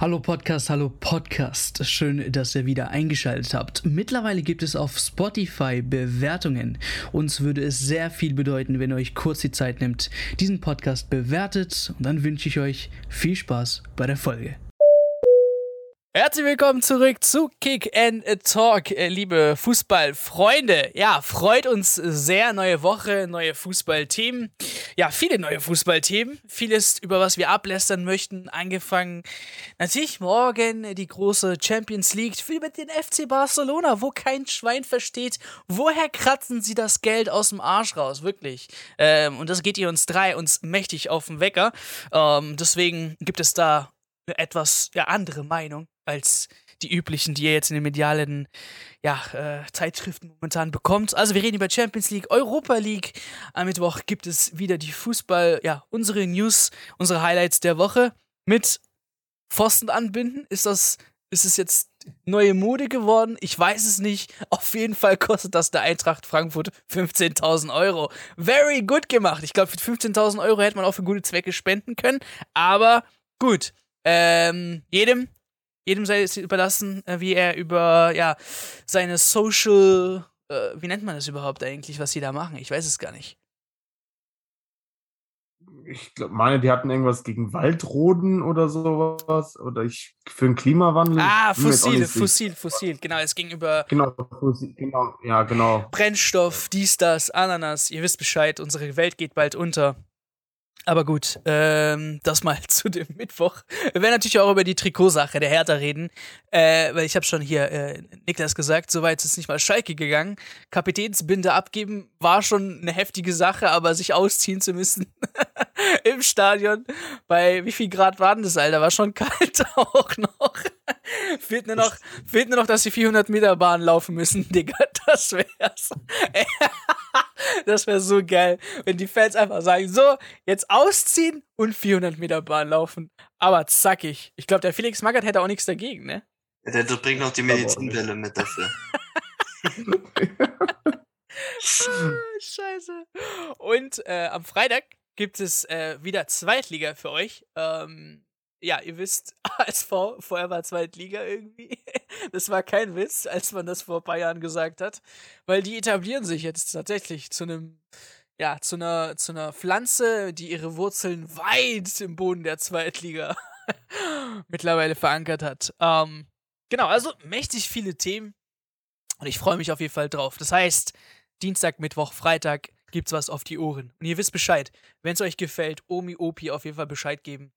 Hallo Podcast, hallo Podcast. Schön, dass ihr wieder eingeschaltet habt. Mittlerweile gibt es auf Spotify Bewertungen. Uns würde es sehr viel bedeuten, wenn ihr euch kurz die Zeit nimmt, diesen Podcast bewertet. Und dann wünsche ich euch viel Spaß bei der Folge. Herzlich willkommen zurück zu Kick and Talk, äh, liebe Fußballfreunde. Ja, freut uns sehr. Neue Woche, neue Fußballthemen. Ja, viele neue Fußballthemen. Vieles, über was wir ablästern möchten. Angefangen natürlich morgen die große Champions League wie mit den FC Barcelona, wo kein Schwein versteht, woher kratzen sie das Geld aus dem Arsch raus. Wirklich. Ähm, und das geht ihr uns drei uns mächtig auf den Wecker. Ähm, deswegen gibt es da eine etwas ja, andere Meinung als die üblichen, die ihr jetzt in den medialen ja, äh, Zeitschriften momentan bekommt. Also wir reden über Champions League, Europa League. Am Mittwoch gibt es wieder die Fußball, ja, unsere News, unsere Highlights der Woche mit Pfosten anbinden. Ist das, ist es jetzt neue Mode geworden? Ich weiß es nicht. Auf jeden Fall kostet das der Eintracht Frankfurt 15.000 Euro. Very good gemacht. Ich glaube, für 15.000 Euro hätte man auch für gute Zwecke spenden können. Aber gut. Ähm, jedem jedem sei es überlassen, äh, wie er über ja, seine Social, äh, wie nennt man das überhaupt eigentlich, was sie da machen? Ich weiß es gar nicht. Ich glaube, meine, die hatten irgendwas gegen Waldroden oder sowas. Oder ich für den Klimawandel. Ah, Fossil, Fossil, Fossil. Genau, es ging über. Genau, Fossil, genau, ja, genau. Brennstoff, dies, das, Ananas. Ihr wisst Bescheid, unsere Welt geht bald unter. Aber gut, ähm, das mal zu dem Mittwoch. Wir werden natürlich auch über die Trikotsache der Hertha reden, äh, weil ich habe schon hier äh, Niklas gesagt, so weit ist es nicht mal Schalke gegangen. Kapitänsbinde abgeben war schon eine heftige Sache, aber sich ausziehen zu müssen im Stadion, bei wie viel Grad waren das, Alter, war schon kalt auch noch. fehlt, nur noch fehlt nur noch, dass sie 400 Meter Bahn laufen müssen, Digga, das wär's. Das wäre so geil, wenn die Fans einfach sagen, so, jetzt ausziehen und 400 Meter Bahn laufen. Aber zackig. Ich glaube, der Felix Magath hätte auch nichts dagegen, ne? Ja, der bringt noch die Medizinwelle mit dafür. Scheiße. Und äh, am Freitag gibt es äh, wieder Zweitliga für euch. Ähm, ja, ihr wisst, ASV, vorher war Zweitliga irgendwie. Das war kein Witz, als man das vor ein paar Jahren gesagt hat. Weil die etablieren sich jetzt tatsächlich zu einem, ja, zu einer, zu einer Pflanze, die ihre Wurzeln weit im Boden der Zweitliga mittlerweile verankert hat. Ähm, genau, also mächtig viele Themen. Und ich freue mich auf jeden Fall drauf. Das heißt, Dienstag, Mittwoch, Freitag gibt's was auf die Ohren. Und ihr wisst Bescheid. Wenn es euch gefällt, Omi, Opi auf jeden Fall Bescheid geben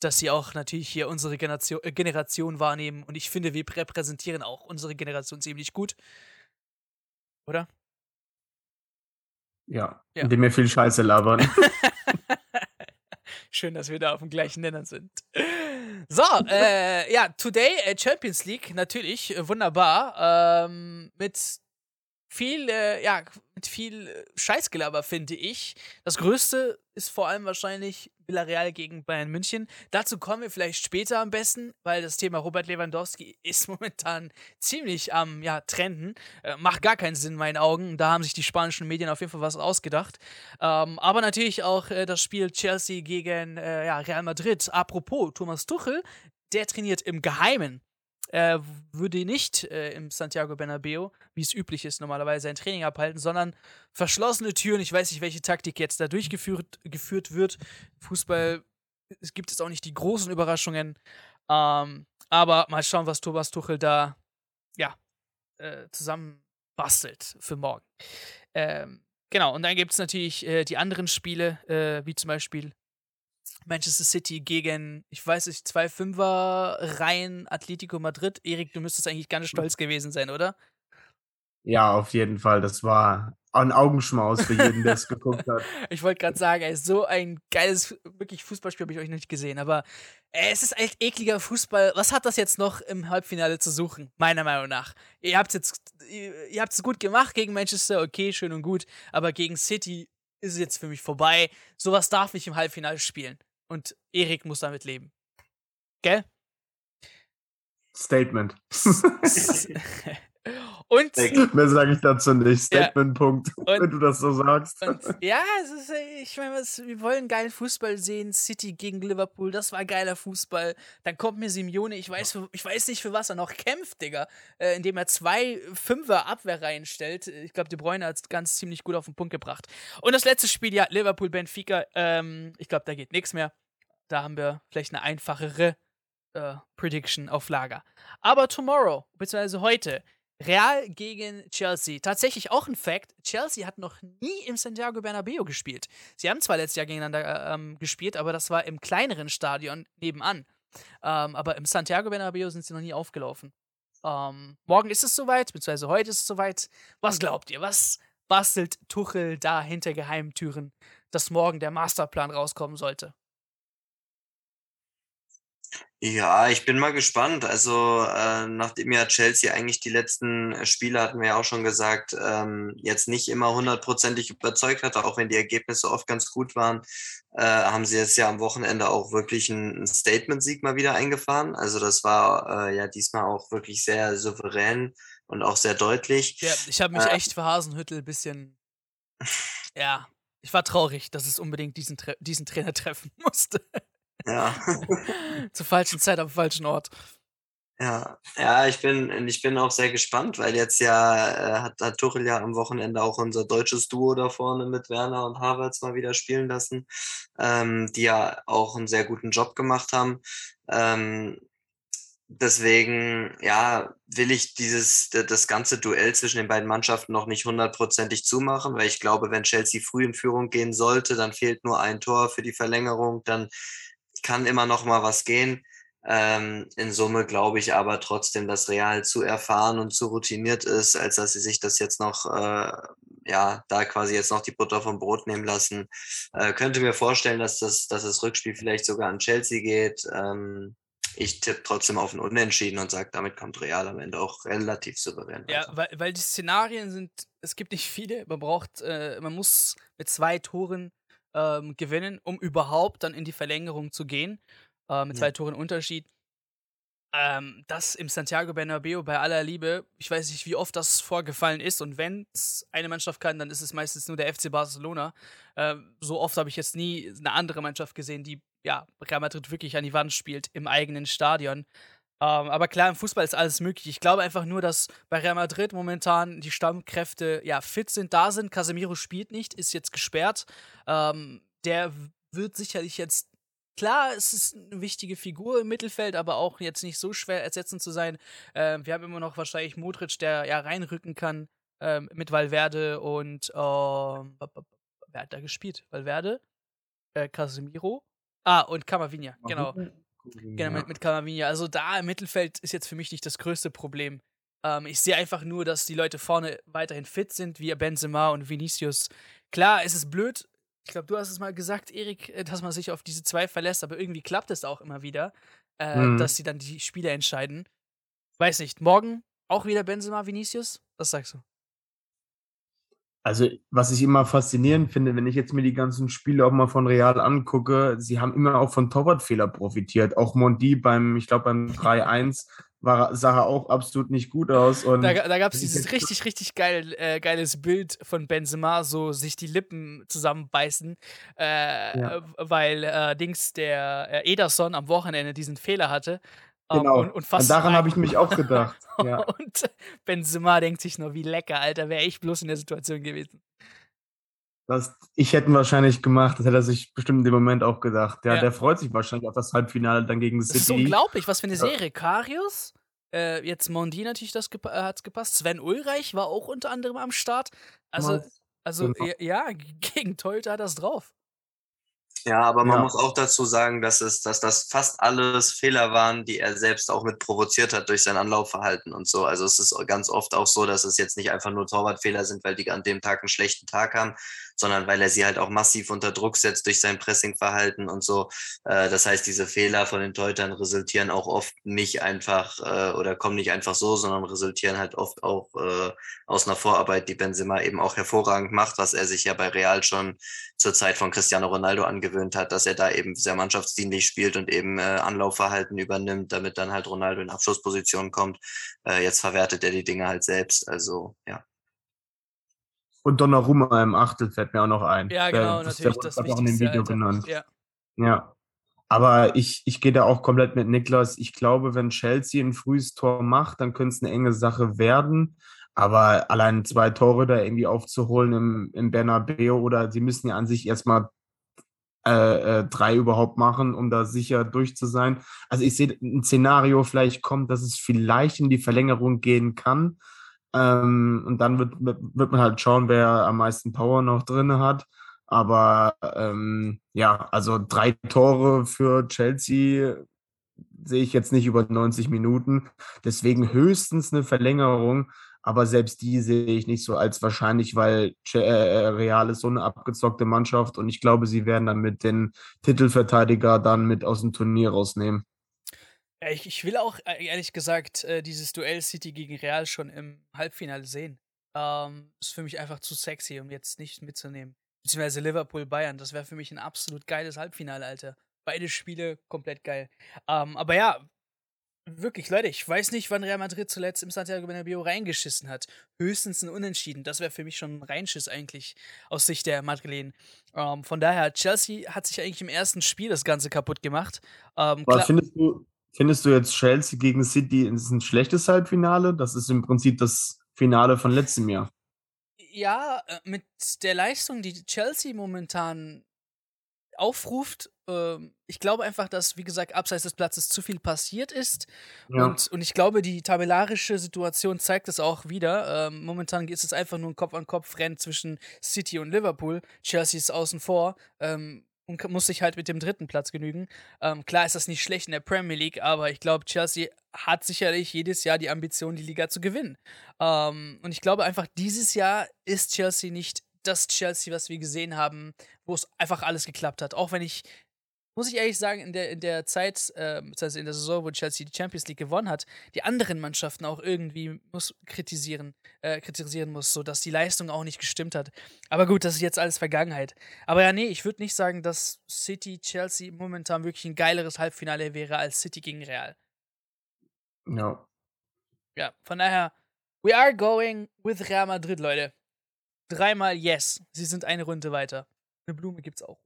dass sie auch natürlich hier unsere Generation, äh, Generation wahrnehmen. Und ich finde, wir repräsentieren auch unsere Generation ziemlich gut. Oder? Ja, ja. indem wir viel Scheiße labern. Schön, dass wir da auf dem gleichen Nenner sind. So, äh, ja, Today äh, Champions League, natürlich, äh, wunderbar. Ähm, mit viel, äh, ja, mit viel Scheißgelaber, finde ich. Das Größte ist vor allem wahrscheinlich Villarreal gegen Bayern München. Dazu kommen wir vielleicht später am besten, weil das Thema Robert Lewandowski ist momentan ziemlich am ja, Trenden. Äh, macht gar keinen Sinn in meinen Augen. Da haben sich die spanischen Medien auf jeden Fall was ausgedacht. Ähm, aber natürlich auch äh, das Spiel Chelsea gegen äh, ja, Real Madrid. Apropos, Thomas Tuchel, der trainiert im Geheimen er würde nicht äh, im Santiago Bernabeo, wie es üblich ist, normalerweise ein Training abhalten, sondern verschlossene Türen. Ich weiß nicht, welche Taktik jetzt da durchgeführt geführt wird. Fußball, es gibt jetzt auch nicht die großen Überraschungen. Ähm, aber mal schauen, was Thomas Tuchel da ja, äh, zusammen bastelt für morgen. Ähm, genau, und dann gibt es natürlich äh, die anderen Spiele, äh, wie zum Beispiel Manchester City gegen, ich weiß nicht, zwei Fünfer-Reihen Atletico Madrid. Erik, du müsstest eigentlich ganz stolz gewesen sein, oder? Ja, auf jeden Fall. Das war ein Augenschmaus für jeden, der es geguckt hat. Ich wollte gerade sagen, ey, so ein geiles, wirklich Fußballspiel habe ich euch noch nicht gesehen. Aber ey, es ist echt ekliger Fußball. Was hat das jetzt noch im Halbfinale zu suchen? Meiner Meinung nach. Ihr habt es jetzt, ihr habt es gut gemacht gegen Manchester, okay, schön und gut. Aber gegen City ist es jetzt für mich vorbei. Sowas darf nicht im Halbfinale spielen. Und Erik muss damit leben. Gell? Statement. Und mehr sage ich dazu nicht. Statement-Punkt, ja. wenn du das so sagst. Und, ja, ist, ich meine, wir wollen geilen Fußball sehen. City gegen Liverpool, das war geiler Fußball. Dann kommt mir Simeone, ich weiß, ich weiß nicht, für was er noch kämpft, Digga. Äh, indem er zwei Fünfer Abwehr reinstellt. Ich glaube, De Bruyne hat es ganz ziemlich gut auf den Punkt gebracht. Und das letzte Spiel, ja, Liverpool-Benfica. Ähm, ich glaube, da geht nichts mehr. Da haben wir vielleicht eine einfachere äh, Prediction auf Lager. Aber tomorrow, beziehungsweise heute, Real gegen Chelsea. Tatsächlich auch ein Fact: Chelsea hat noch nie im Santiago Bernabeo gespielt. Sie haben zwar letztes Jahr gegeneinander äh, ähm, gespielt, aber das war im kleineren Stadion nebenan. Ähm, aber im Santiago Bernabeo sind sie noch nie aufgelaufen. Ähm, morgen ist es soweit, beziehungsweise heute ist es soweit. Was glaubt ihr? Was bastelt Tuchel da hinter Geheimtüren, dass morgen der Masterplan rauskommen sollte? Ja, ich bin mal gespannt. Also, äh, nachdem ja Chelsea eigentlich die letzten äh, Spiele, hatten wir ja auch schon gesagt, ähm, jetzt nicht immer hundertprozentig überzeugt hatte, auch wenn die Ergebnisse oft ganz gut waren, äh, haben sie jetzt ja am Wochenende auch wirklich einen Statement-Sieg mal wieder eingefahren. Also, das war äh, ja diesmal auch wirklich sehr souverän und auch sehr deutlich. Ja, ich habe mich äh, echt für Hasenhüttel ein bisschen. ja, ich war traurig, dass es unbedingt diesen, diesen Trainer treffen musste. Ja. Zur falschen Zeit am falschen Ort. Ja, ja, ich bin, ich bin auch sehr gespannt, weil jetzt ja äh, hat, hat Tuchel ja am Wochenende auch unser deutsches Duo da vorne mit Werner und Havertz mal wieder spielen lassen, ähm, die ja auch einen sehr guten Job gemacht haben. Ähm, deswegen, ja, will ich dieses, das ganze Duell zwischen den beiden Mannschaften noch nicht hundertprozentig zumachen, weil ich glaube, wenn Chelsea früh in Führung gehen sollte, dann fehlt nur ein Tor für die Verlängerung, dann kann immer noch mal was gehen. Ähm, in Summe glaube ich aber trotzdem, dass Real zu erfahren und zu routiniert ist, als dass sie sich das jetzt noch, äh, ja, da quasi jetzt noch die Butter vom Brot nehmen lassen. Äh, könnte mir vorstellen, dass das, dass das Rückspiel vielleicht sogar an Chelsea geht. Ähm, ich tippe trotzdem auf ein Unentschieden und sage, damit kommt Real am Ende auch relativ souverän. Ja, weil, weil die Szenarien sind, es gibt nicht viele. Man braucht, äh, man muss mit zwei Toren ähm, gewinnen, um überhaupt dann in die Verlängerung zu gehen. Äh, mit zwei Toren Unterschied. Ähm, das im Santiago Bernabeo bei aller Liebe, ich weiß nicht, wie oft das vorgefallen ist und wenn es eine Mannschaft kann, dann ist es meistens nur der FC Barcelona. Ähm, so oft habe ich jetzt nie eine andere Mannschaft gesehen, die ja Real Madrid wirklich an die Wand spielt im eigenen Stadion. Ähm, aber klar, im Fußball ist alles möglich. Ich glaube einfach nur, dass bei Real Madrid momentan die Stammkräfte ja fit sind, da sind. Casemiro spielt nicht, ist jetzt gesperrt. Ähm, der wird sicherlich jetzt Klar, es ist eine wichtige Figur im Mittelfeld, aber auch jetzt nicht so schwer ersetzen zu sein. Ähm, wir haben immer noch wahrscheinlich Modric, der ja reinrücken kann ähm, mit Valverde und ähm, wer hat da gespielt? Valverde, äh, Casemiro, ah und Camavinga, genau. Genau, mit, mit Camavinga. Also da im Mittelfeld ist jetzt für mich nicht das größte Problem. Ähm, ich sehe einfach nur, dass die Leute vorne weiterhin fit sind, wie Benzema und Vinicius. Klar, es ist blöd. Ich glaube, du hast es mal gesagt, Erik, äh, dass man sich auf diese zwei verlässt, aber irgendwie klappt es auch immer wieder, äh, mhm. dass sie dann die Spiele entscheiden. Weiß nicht, morgen auch wieder Benzema, Vinicius? Was sagst du? Also, was ich immer faszinierend finde, wenn ich jetzt mir die ganzen Spiele auch mal von Real angucke, sie haben immer auch von Torwartfehler profitiert. Auch Mondi beim, ich glaube, beim 3-1 war, sah er auch absolut nicht gut aus. Und da da gab es dieses richtig, richtig geil, äh, geiles Bild von Benzema, so sich die Lippen zusammenbeißen, äh, ja. weil äh, Dings der äh, Ederson am Wochenende diesen Fehler hatte. Ähm, genau. Und, und, und daran habe ich mich auch gedacht. ja. Und Benzema denkt sich nur, wie lecker, Alter, wäre ich bloß in der Situation gewesen. Das, ich hätte wahrscheinlich gemacht, das hätte er sich bestimmt in dem Moment auch gedacht. Der, ja. der freut sich wahrscheinlich auf das Halbfinale dann gegen City. Das ist unglaublich, was für eine Serie. Karius, äh, jetzt Mondi natürlich, das gepa äh, hat's gepasst. Sven Ulreich war auch unter anderem am Start. Also, also genau. ja, gegen Toyota hat das drauf. Ja, aber man ja. muss auch dazu sagen, dass, es, dass das fast alles Fehler waren, die er selbst auch mit provoziert hat durch sein Anlaufverhalten und so. Also es ist ganz oft auch so, dass es jetzt nicht einfach nur Torwartfehler sind, weil die an dem Tag einen schlechten Tag haben, sondern weil er sie halt auch massiv unter Druck setzt durch sein Pressingverhalten und so. Äh, das heißt, diese Fehler von den Teutern resultieren auch oft nicht einfach äh, oder kommen nicht einfach so, sondern resultieren halt oft auch äh, aus einer Vorarbeit, die Benzema eben auch hervorragend macht, was er sich ja bei Real schon zur Zeit von Cristiano Ronaldo angewöhnt hat, dass er da eben sehr mannschaftsdienlich spielt und eben äh, Anlaufverhalten übernimmt, damit dann halt Ronaldo in Abschlussposition kommt. Äh, jetzt verwertet er die Dinge halt selbst. Also ja. Und Donnarumma im Achtel fällt mir auch noch ein. Ja, genau, das natürlich. Das auch in dem Video Alter. genannt. Ja. ja. Aber ich, ich gehe da auch komplett mit Niklas. Ich glaube, wenn Chelsea ein frühes Tor macht, dann könnte es eine enge Sache werden. Aber allein zwei Tore da irgendwie aufzuholen im, im Bernabeu oder sie müssen ja an sich erstmal äh, äh, drei überhaupt machen, um da sicher durch zu sein. Also ich sehe ein Szenario vielleicht kommt, dass es vielleicht in die Verlängerung gehen kann. Ähm, und dann wird, wird man halt schauen, wer am meisten Power noch drin hat. Aber ähm, ja, also drei Tore für Chelsea sehe ich jetzt nicht über 90 Minuten. Deswegen höchstens eine Verlängerung. Aber selbst die sehe ich nicht so als wahrscheinlich, weil äh, äh, Real ist so eine abgezockte Mannschaft und ich glaube, sie werden dann mit den Titelverteidiger dann mit aus dem Turnier rausnehmen. Ja, ich, ich will auch äh, ehrlich gesagt dieses Duell City gegen Real schon im Halbfinale sehen. Ähm, ist für mich einfach zu sexy, um jetzt nicht mitzunehmen. Beziehungsweise Liverpool Bayern, das wäre für mich ein absolut geiles Halbfinale, Alter. Beide Spiele komplett geil. Ähm, aber ja, Wirklich, Leute, ich weiß nicht, wann Real Madrid zuletzt im Santiago Bernabeu reingeschissen hat. Höchstens ein Unentschieden. Das wäre für mich schon ein Reinschiss eigentlich aus Sicht der Madrilen. Ähm, von daher, Chelsea hat sich eigentlich im ersten Spiel das Ganze kaputt gemacht. Ähm, Was findest du, findest du jetzt Chelsea gegen City ist ein schlechtes Halbfinale? Das ist im Prinzip das Finale von letztem Jahr. Ja, äh, mit der Leistung, die Chelsea momentan aufruft. Ähm, ich glaube einfach, dass, wie gesagt, abseits des Platzes zu viel passiert ist. Ja. Und, und ich glaube, die tabellarische Situation zeigt es auch wieder. Ähm, momentan ist es einfach nur ein Kopf-an-Kopf-Rennen zwischen City und Liverpool. Chelsea ist außen vor. Und muss sich halt mit dem dritten Platz genügen. Ähm, klar ist das nicht schlecht in der Premier League, aber ich glaube, Chelsea hat sicherlich jedes Jahr die Ambition, die Liga zu gewinnen. Ähm, und ich glaube einfach, dieses Jahr ist Chelsea nicht das Chelsea, was wir gesehen haben, wo es einfach alles geklappt hat. Auch wenn ich, muss ich ehrlich sagen, in der, in der Zeit, äh, also in der Saison, wo Chelsea die Champions League gewonnen hat, die anderen Mannschaften auch irgendwie muss kritisieren, äh, kritisieren muss, sodass die Leistung auch nicht gestimmt hat. Aber gut, das ist jetzt alles Vergangenheit. Aber ja, nee, ich würde nicht sagen, dass City, Chelsea momentan wirklich ein geileres Halbfinale wäre als City gegen Real. No. Ja, von daher, we are going with Real Madrid, Leute dreimal Yes. Sie sind eine Runde weiter. Eine Blume gibt's auch.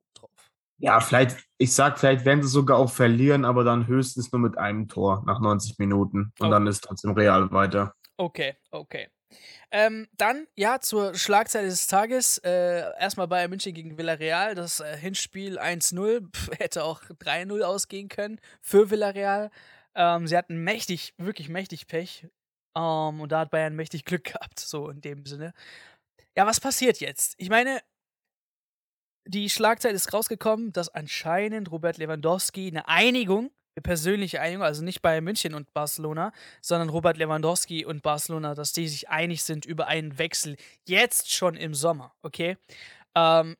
Ja, vielleicht, ich sag, vielleicht werden sie sogar auch verlieren, aber dann höchstens nur mit einem Tor nach 90 Minuten. Und oh. dann ist trotzdem Real weiter. Okay, okay. Ähm, dann, ja, zur Schlagzeile des Tages. Äh, erstmal Bayern München gegen Villarreal. Das äh, Hinspiel 1-0. Hätte auch 3-0 ausgehen können für Villarreal. Ähm, sie hatten mächtig, wirklich mächtig Pech. Ähm, und da hat Bayern mächtig Glück gehabt, so in dem Sinne. Ja, was passiert jetzt? Ich meine, die Schlagzeile ist rausgekommen, dass anscheinend Robert Lewandowski eine Einigung, eine persönliche Einigung, also nicht bei München und Barcelona, sondern Robert Lewandowski und Barcelona, dass die sich einig sind über einen Wechsel jetzt schon im Sommer, okay? Ähm,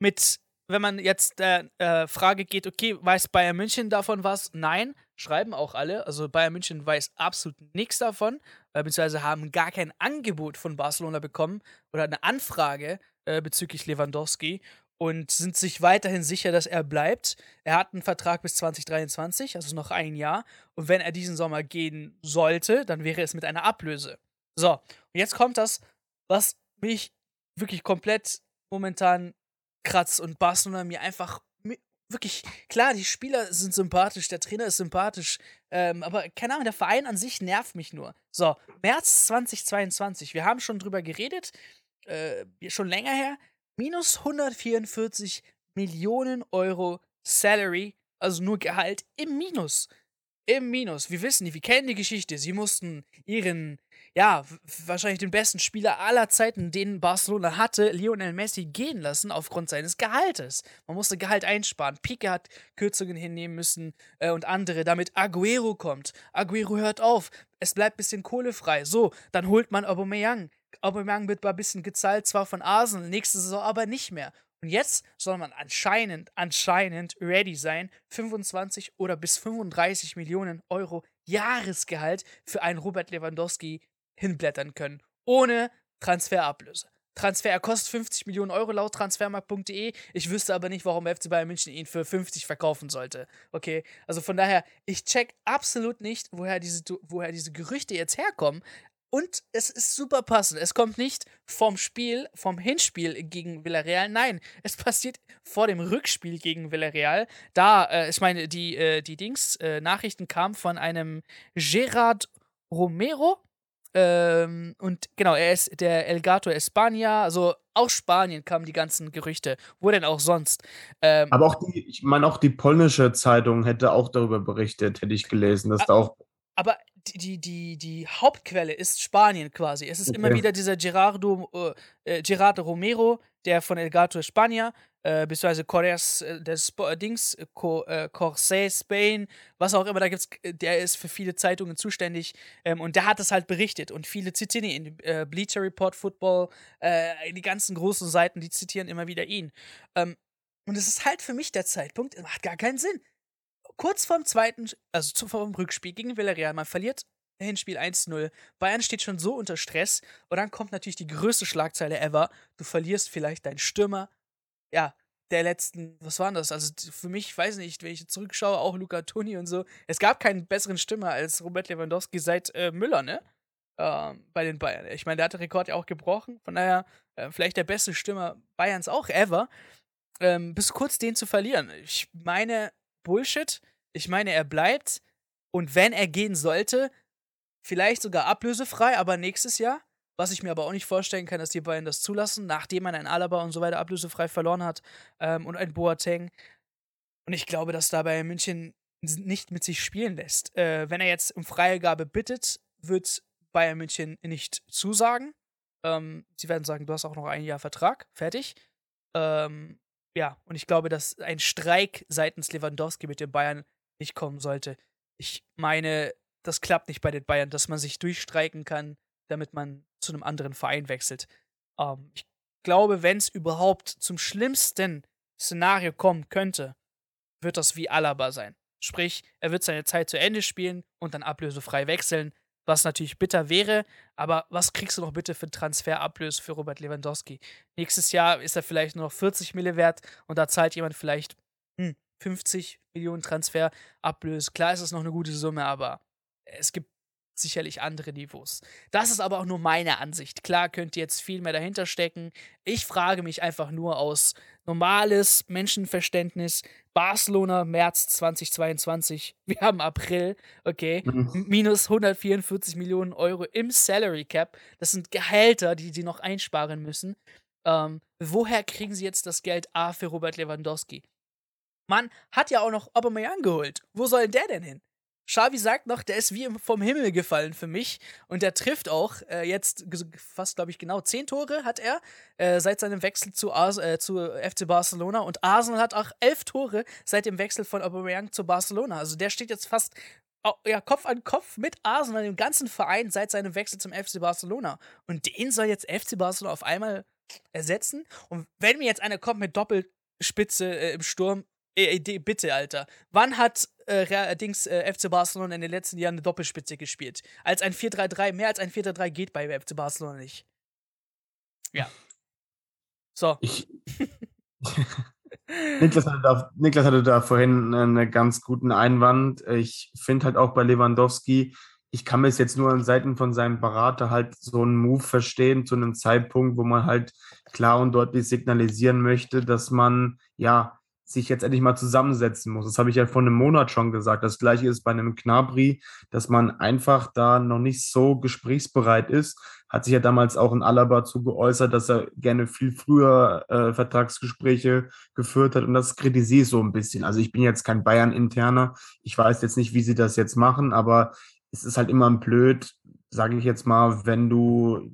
mit, wenn man jetzt der äh, Frage geht, okay, weiß Bayern München davon was? Nein, schreiben auch alle. Also Bayern München weiß absolut nichts davon, äh, beziehungsweise haben gar kein Angebot von Barcelona bekommen oder eine Anfrage äh, bezüglich Lewandowski und sind sich weiterhin sicher, dass er bleibt. Er hat einen Vertrag bis 2023, also noch ein Jahr. Und wenn er diesen Sommer gehen sollte, dann wäre es mit einer Ablöse. So, und jetzt kommt das, was mich wirklich komplett momentan kratzt und Barcelona mir einfach wirklich, klar, die Spieler sind sympathisch, der Trainer ist sympathisch, ähm, aber keine Ahnung, der Verein an sich nervt mich nur. So, März 2022, wir haben schon drüber geredet, äh, schon länger her, minus 144 Millionen Euro Salary, also nur Gehalt im Minus. Im Minus. Wir wissen, wir kennen die Geschichte. Sie mussten ihren ja, wahrscheinlich den besten Spieler aller Zeiten, den Barcelona hatte, Lionel Messi, gehen lassen aufgrund seines Gehaltes. Man musste Gehalt einsparen. Pique hat Kürzungen hinnehmen müssen äh, und andere, damit Aguero kommt. Aguero hört auf. Es bleibt ein bisschen Kohle frei. So, dann holt man Aubameyang. Aubameyang wird mal ein bisschen gezahlt, zwar von Arsenal, nächste Saison aber nicht mehr. Und jetzt soll man anscheinend, anscheinend ready sein, 25 oder bis 35 Millionen Euro Jahresgehalt für einen Robert Lewandowski hinblättern können. Ohne Transferablöse. Transfer, er kostet 50 Millionen Euro laut transfermarkt.de. Ich wüsste aber nicht, warum FC Bayern München ihn für 50 verkaufen sollte. Okay, also von daher, ich check absolut nicht, woher diese, woher diese Gerüchte jetzt herkommen. Und es ist super passend. Es kommt nicht vom Spiel, vom Hinspiel gegen Villarreal. Nein, es passiert vor dem Rückspiel gegen Villarreal. Da, äh, ich meine, die, äh, die Dings, äh, Nachrichten kamen von einem Gerard Romero. Ähm, und genau, er ist der El Gato España. Also aus Spanien kamen die ganzen Gerüchte. Wo denn auch sonst? Ähm, Aber auch die, ich meine, auch die polnische Zeitung hätte auch darüber berichtet, hätte ich gelesen, dass da auch. Aber die, die, die Hauptquelle ist Spanien quasi. Es ist okay. immer wieder dieser Gerardo, äh, äh, Gerardo Romero, der von El Gato España, äh, beziehungsweise Correas äh, des äh, Dings, äh, Corsair Spain, was auch immer, da gibt's, äh, der ist für viele Zeitungen zuständig ähm, und der hat es halt berichtet und viele zitieren ihn. Äh, Bleacher Report, Football, die ganzen großen Seiten, die zitieren immer wieder ihn. Ähm, und es ist halt für mich der Zeitpunkt, macht gar keinen Sinn kurz vorm zweiten, also vorm Rückspiel gegen Villarreal, man verliert Hinspiel 1-0. Bayern steht schon so unter Stress und dann kommt natürlich die größte Schlagzeile ever. Du verlierst vielleicht deinen Stürmer. Ja, der letzten, was war das? Also für mich, weiß nicht, wenn ich zurückschaue, auch Luca Toni und so. Es gab keinen besseren Stürmer als Robert Lewandowski seit äh, Müller, ne? Ähm, bei den Bayern. Ich meine, der hat den Rekord ja auch gebrochen. Von daher, äh, vielleicht der beste Stürmer Bayerns auch ever. Ähm, bis kurz den zu verlieren. Ich meine, Bullshit. Ich meine, er bleibt. Und wenn er gehen sollte, vielleicht sogar ablösefrei, aber nächstes Jahr. Was ich mir aber auch nicht vorstellen kann, dass die beiden das zulassen, nachdem man einen Alaba und so weiter ablösefrei verloren hat ähm, und ein Boateng. Und ich glaube, dass dabei München nicht mit sich spielen lässt. Äh, wenn er jetzt um Freigabe bittet, wird Bayern München nicht zusagen. Ähm, sie werden sagen, du hast auch noch ein Jahr Vertrag, fertig. Ähm, ja, und ich glaube, dass ein Streik seitens Lewandowski mit den Bayern nicht kommen sollte. Ich meine, das klappt nicht bei den Bayern, dass man sich durchstreiken kann, damit man zu einem anderen Verein wechselt. Ähm, ich glaube, wenn es überhaupt zum schlimmsten Szenario kommen könnte, wird das wie Alaba sein. Sprich, er wird seine Zeit zu Ende spielen und dann ablösefrei wechseln was natürlich bitter wäre. Aber was kriegst du noch bitte für Transferablöse für Robert Lewandowski? Nächstes Jahr ist er vielleicht nur noch 40 Mille wert und da zahlt jemand vielleicht hm, 50 Millionen Transferablöse. Klar ist es noch eine gute Summe, aber es gibt sicherlich andere Niveaus. Das ist aber auch nur meine Ansicht. Klar könnte jetzt viel mehr dahinter stecken. Ich frage mich einfach nur aus normales Menschenverständnis. Barcelona, März 2022. Wir haben April, okay. Mhm. Minus 144 Millionen Euro im Salary Cap. Das sind Gehälter, die sie noch einsparen müssen. Ähm, woher kriegen sie jetzt das Geld A für Robert Lewandowski? Man hat ja auch noch Aubameyang geholt. Wo soll der denn hin? Xavi sagt noch, der ist wie vom Himmel gefallen für mich und der trifft auch äh, jetzt fast, glaube ich, genau zehn Tore hat er äh, seit seinem Wechsel zu, Ars äh, zu FC Barcelona und Arsenal hat auch elf Tore seit dem Wechsel von Aubameyang zu Barcelona. Also der steht jetzt fast ja, Kopf an Kopf mit Arsenal, dem ganzen Verein, seit seinem Wechsel zum FC Barcelona. Und den soll jetzt FC Barcelona auf einmal ersetzen. Und wenn mir jetzt einer kommt mit Doppelspitze äh, im Sturm, äh, bitte, Alter. Wann hat äh, Dings äh, FC Barcelona in den letzten Jahren eine Doppelspitze gespielt? Als ein 4-3-3, mehr als ein 4-3-3 geht bei FC Barcelona nicht. Ja. So. Ich. Niklas, hatte da, Niklas hatte da vorhin einen ganz guten Einwand. Ich finde halt auch bei Lewandowski, ich kann mir es jetzt nur an Seiten von seinem Berater halt so einen Move verstehen, zu einem Zeitpunkt, wo man halt klar und deutlich signalisieren möchte, dass man ja sich jetzt endlich mal zusammensetzen muss. Das habe ich ja vor einem Monat schon gesagt. Das gleiche ist bei einem Knabri, dass man einfach da noch nicht so gesprächsbereit ist. Hat sich ja damals auch in Alaba zu geäußert, dass er gerne viel früher äh, Vertragsgespräche geführt hat. Und das kritisiere ich so ein bisschen. Also ich bin jetzt kein Bayern-Interner. Ich weiß jetzt nicht, wie sie das jetzt machen, aber es ist halt immer blöd, sage ich jetzt mal, wenn du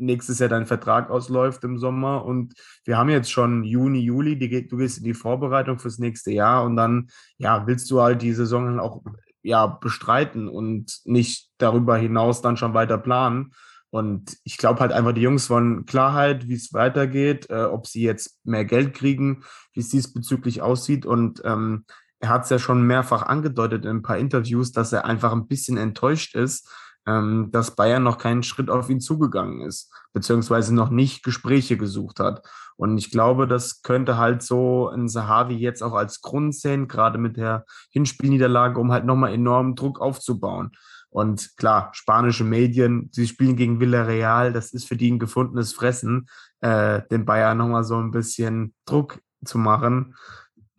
nächstes Jahr dein Vertrag ausläuft im Sommer. Und wir haben jetzt schon Juni, Juli, die, du gehst in die Vorbereitung fürs nächste Jahr und dann, ja, willst du halt die Saison dann auch ja, bestreiten und nicht darüber hinaus dann schon weiter planen. Und ich glaube halt einfach, die Jungs wollen Klarheit, wie es weitergeht, äh, ob sie jetzt mehr Geld kriegen, wie es diesbezüglich aussieht. Und ähm, er hat es ja schon mehrfach angedeutet in ein paar Interviews, dass er einfach ein bisschen enttäuscht ist, ähm, dass Bayern noch keinen Schritt auf ihn zugegangen ist, beziehungsweise noch nicht Gespräche gesucht hat. Und ich glaube, das könnte halt so ein Sahavi jetzt auch als Grund sehen, gerade mit der Hinspielniederlage, um halt nochmal enormen Druck aufzubauen. Und klar, spanische Medien, sie spielen gegen Villarreal, das ist für die ein gefundenes Fressen, äh, den Bayern nochmal so ein bisschen Druck zu machen.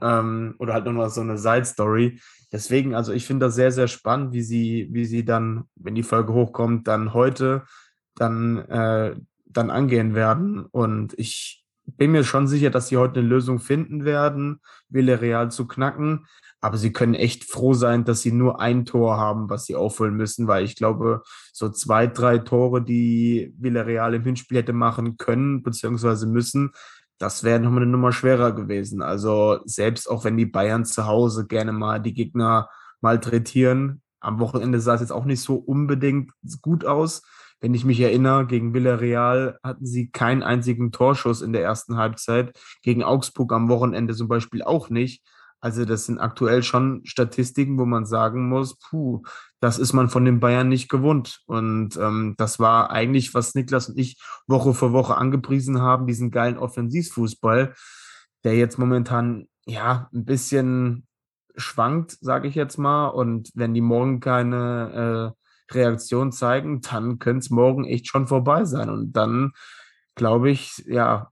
Ähm, oder halt nochmal so eine Side-Story. Deswegen, also ich finde das sehr, sehr spannend, wie sie, wie sie dann, wenn die Folge hochkommt, dann heute dann, äh, dann angehen werden. Und ich bin mir schon sicher, dass sie heute eine Lösung finden werden, Villarreal zu knacken. Aber sie können echt froh sein, dass sie nur ein Tor haben, was sie aufholen müssen, weil ich glaube, so zwei, drei Tore, die Villarreal im Hinspiel hätte machen können, beziehungsweise müssen, das wäre nochmal eine Nummer schwerer gewesen. Also selbst auch wenn die Bayern zu Hause gerne mal die Gegner malträtieren, am Wochenende sah es jetzt auch nicht so unbedingt gut aus. Wenn ich mich erinnere, gegen Villarreal hatten sie keinen einzigen Torschuss in der ersten Halbzeit. Gegen Augsburg am Wochenende zum Beispiel auch nicht. Also das sind aktuell schon Statistiken, wo man sagen muss, puh, das ist man von den Bayern nicht gewohnt. Und ähm, das war eigentlich, was Niklas und ich Woche für Woche angepriesen haben, diesen geilen Offensivfußball, der jetzt momentan ja ein bisschen schwankt, sage ich jetzt mal. Und wenn die morgen keine äh, Reaktion zeigen, dann könnte es morgen echt schon vorbei sein. Und dann, glaube ich, ja,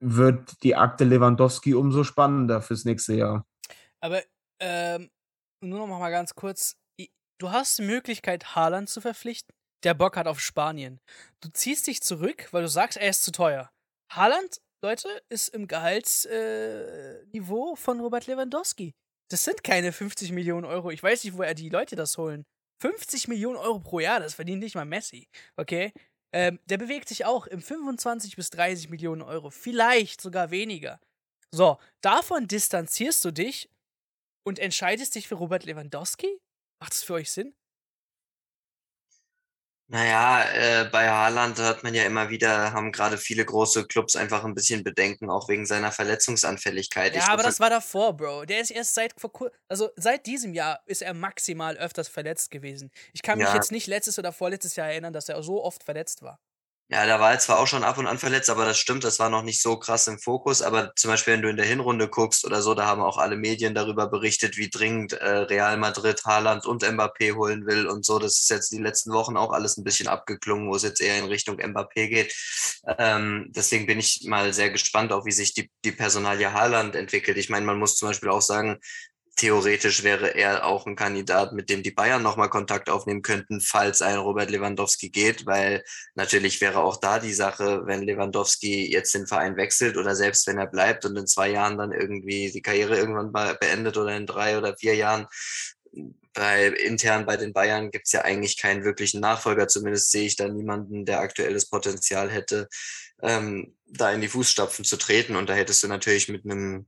wird die Akte Lewandowski umso spannender fürs nächste Jahr. Aber ähm, nur noch mal ganz kurz. Du hast die Möglichkeit, Haaland zu verpflichten, der Bock hat auf Spanien. Du ziehst dich zurück, weil du sagst, er ist zu teuer. Haaland, Leute, ist im Gehaltsniveau äh, von Robert Lewandowski. Das sind keine 50 Millionen Euro. Ich weiß nicht, woher die Leute das holen. 50 Millionen Euro pro Jahr, das verdient nicht mal Messi. Okay? Ähm, der bewegt sich auch im 25 bis 30 Millionen Euro. Vielleicht sogar weniger. So, davon distanzierst du dich und entscheidest dich für Robert Lewandowski? Macht das für euch Sinn? Naja, äh, bei Haaland hört man ja immer wieder, haben gerade viele große Clubs einfach ein bisschen Bedenken, auch wegen seiner Verletzungsanfälligkeit. Ja, ich aber das war davor, Bro. Der ist erst seit also seit diesem Jahr ist er maximal öfters verletzt gewesen. Ich kann mich ja. jetzt nicht letztes oder vorletztes Jahr erinnern, dass er so oft verletzt war. Ja, der war jetzt zwar auch schon ab und an verletzt, aber das stimmt, das war noch nicht so krass im Fokus. Aber zum Beispiel, wenn du in der Hinrunde guckst oder so, da haben auch alle Medien darüber berichtet, wie dringend äh, Real Madrid Haaland und Mbappé holen will und so. Das ist jetzt die letzten Wochen auch alles ein bisschen abgeklungen, wo es jetzt eher in Richtung Mbappé geht. Ähm, deswegen bin ich mal sehr gespannt, auch wie sich die, die Personalie Haaland entwickelt. Ich meine, man muss zum Beispiel auch sagen, theoretisch wäre er auch ein Kandidat, mit dem die Bayern nochmal Kontakt aufnehmen könnten, falls ein Robert Lewandowski geht, weil natürlich wäre auch da die Sache, wenn Lewandowski jetzt den Verein wechselt oder selbst wenn er bleibt und in zwei Jahren dann irgendwie die Karriere irgendwann beendet oder in drei oder vier Jahren, bei, intern bei den Bayern gibt es ja eigentlich keinen wirklichen Nachfolger. Zumindest sehe ich da niemanden, der aktuelles Potenzial hätte, ähm, da in die Fußstapfen zu treten. Und da hättest du natürlich mit einem